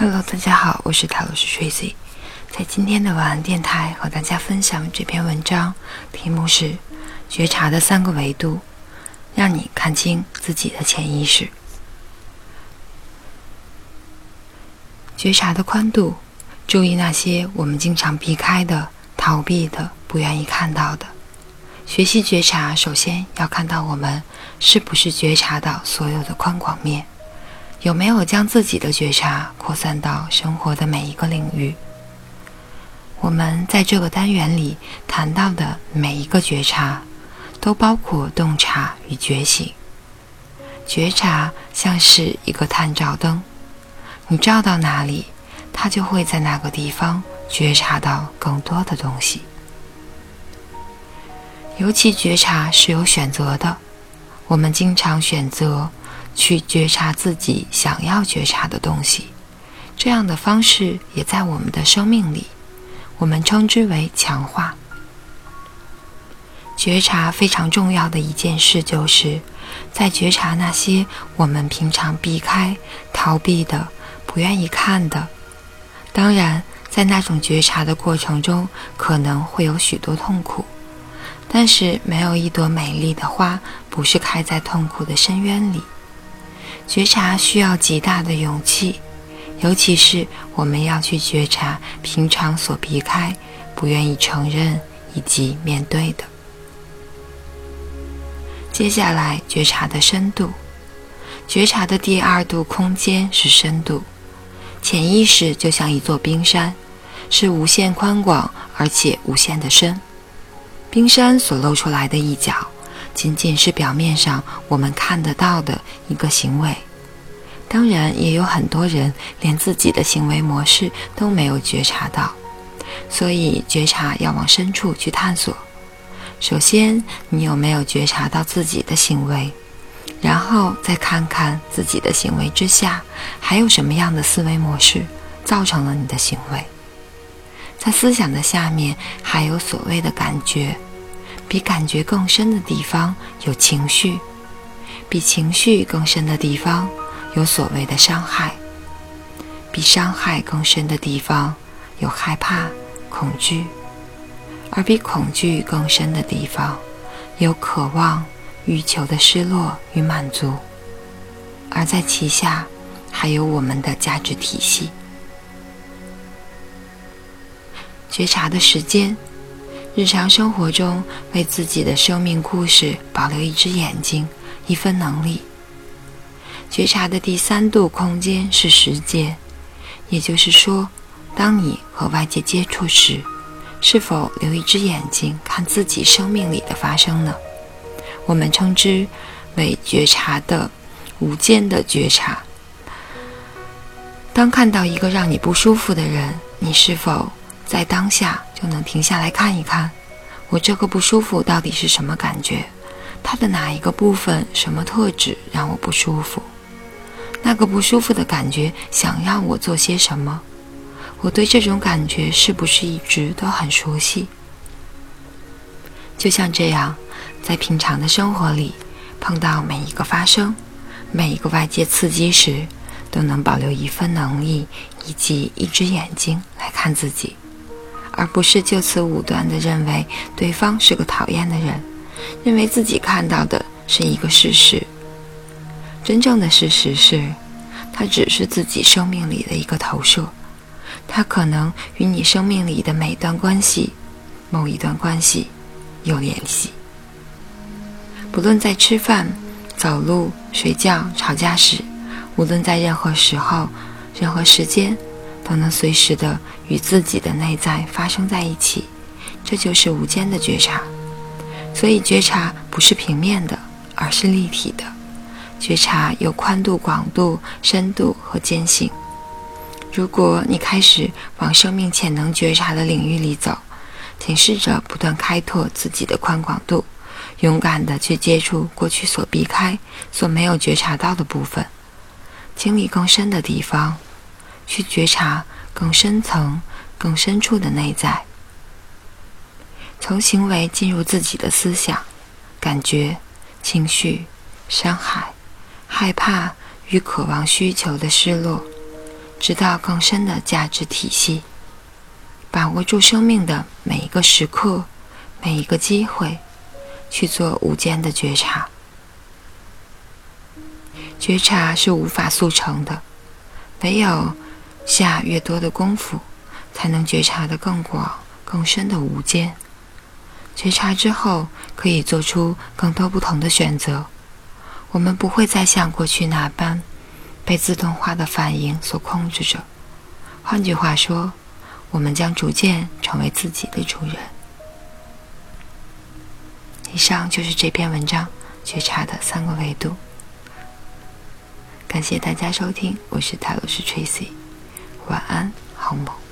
Hello，大家好，我是塔罗斯 Tracy，在今天的晚安电台和大家分享这篇文章，题目是《觉察的三个维度》，让你看清自己的潜意识。觉察的宽度，注意那些我们经常避开的、逃避的、不愿意看到的。学习觉察，首先要看到我们是不是觉察到所有的宽广面。有没有将自己的觉察扩散到生活的每一个领域？我们在这个单元里谈到的每一个觉察，都包括洞察与觉醒。觉察像是一个探照灯，你照到哪里，它就会在那个地方觉察到更多的东西。尤其觉察是有选择的，我们经常选择。去觉察自己想要觉察的东西，这样的方式也在我们的生命里，我们称之为强化。觉察非常重要的一件事，就是在觉察那些我们平常避开、逃避的、不愿意看的。当然，在那种觉察的过程中，可能会有许多痛苦，但是没有一朵美丽的花不是开在痛苦的深渊里。觉察需要极大的勇气，尤其是我们要去觉察平常所避开、不愿意承认以及面对的。接下来，觉察的深度，觉察的第二度空间是深度。潜意识就像一座冰山，是无限宽广而且无限的深。冰山所露出来的一角。仅仅是表面上我们看得到的一个行为，当然也有很多人连自己的行为模式都没有觉察到，所以觉察要往深处去探索。首先，你有没有觉察到自己的行为？然后再看看自己的行为之下还有什么样的思维模式造成了你的行为。在思想的下面还有所谓的感觉。比感觉更深的地方有情绪，比情绪更深的地方有所谓的伤害，比伤害更深的地方有害怕、恐惧，而比恐惧更深的地方有渴望、欲求的失落与满足，而在其下还有我们的价值体系。觉察的时间。日常生活中，为自己的生命故事保留一只眼睛，一份能力。觉察的第三度空间是时间，也就是说，当你和外界接触时，是否留一只眼睛看自己生命里的发生呢？我们称之为觉察的无间的觉察。当看到一个让你不舒服的人，你是否？在当下就能停下来看一看，我这个不舒服到底是什么感觉？它的哪一个部分、什么特质让我不舒服？那个不舒服的感觉想让我做些什么？我对这种感觉是不是一直都很熟悉？就像这样，在平常的生活里，碰到每一个发生、每一个外界刺激时，都能保留一份能力以及一只眼睛来看自己。而不是就此武断地认为对方是个讨厌的人，认为自己看到的是一个事实。真正的事实是，他只是自己生命里的一个投射，他可能与你生命里的每段关系、某一段关系有联系。不论在吃饭、走路、睡觉、吵架时，无论在任何时候、任何时间。都能随时的与自己的内在发生在一起，这就是无间的觉察。所以觉察不是平面的，而是立体的。觉察有宽度、广度、深度和间性。如果你开始往生命潜能觉察的领域里走，请试着不断开拓自己的宽广度，勇敢的去接触过去所避开、所没有觉察到的部分，经历更深的地方。去觉察更深层、更深处的内在，从行为进入自己的思想、感觉、情绪、伤害、害怕与渴望、需求的失落，直到更深的价值体系，把握住生命的每一个时刻、每一个机会，去做无间的觉察。觉察是无法速成的，唯有下越多的功夫，才能觉察的更广、更深的无间。觉察之后，可以做出更多不同的选择。我们不会再像过去那般。被自动化的反应所控制着。换句话说，我们将逐渐成为自己的主人。以上就是这篇文章觉察的三个维度。感谢大家收听，我是泰罗斯 Tracy，晚安，好梦。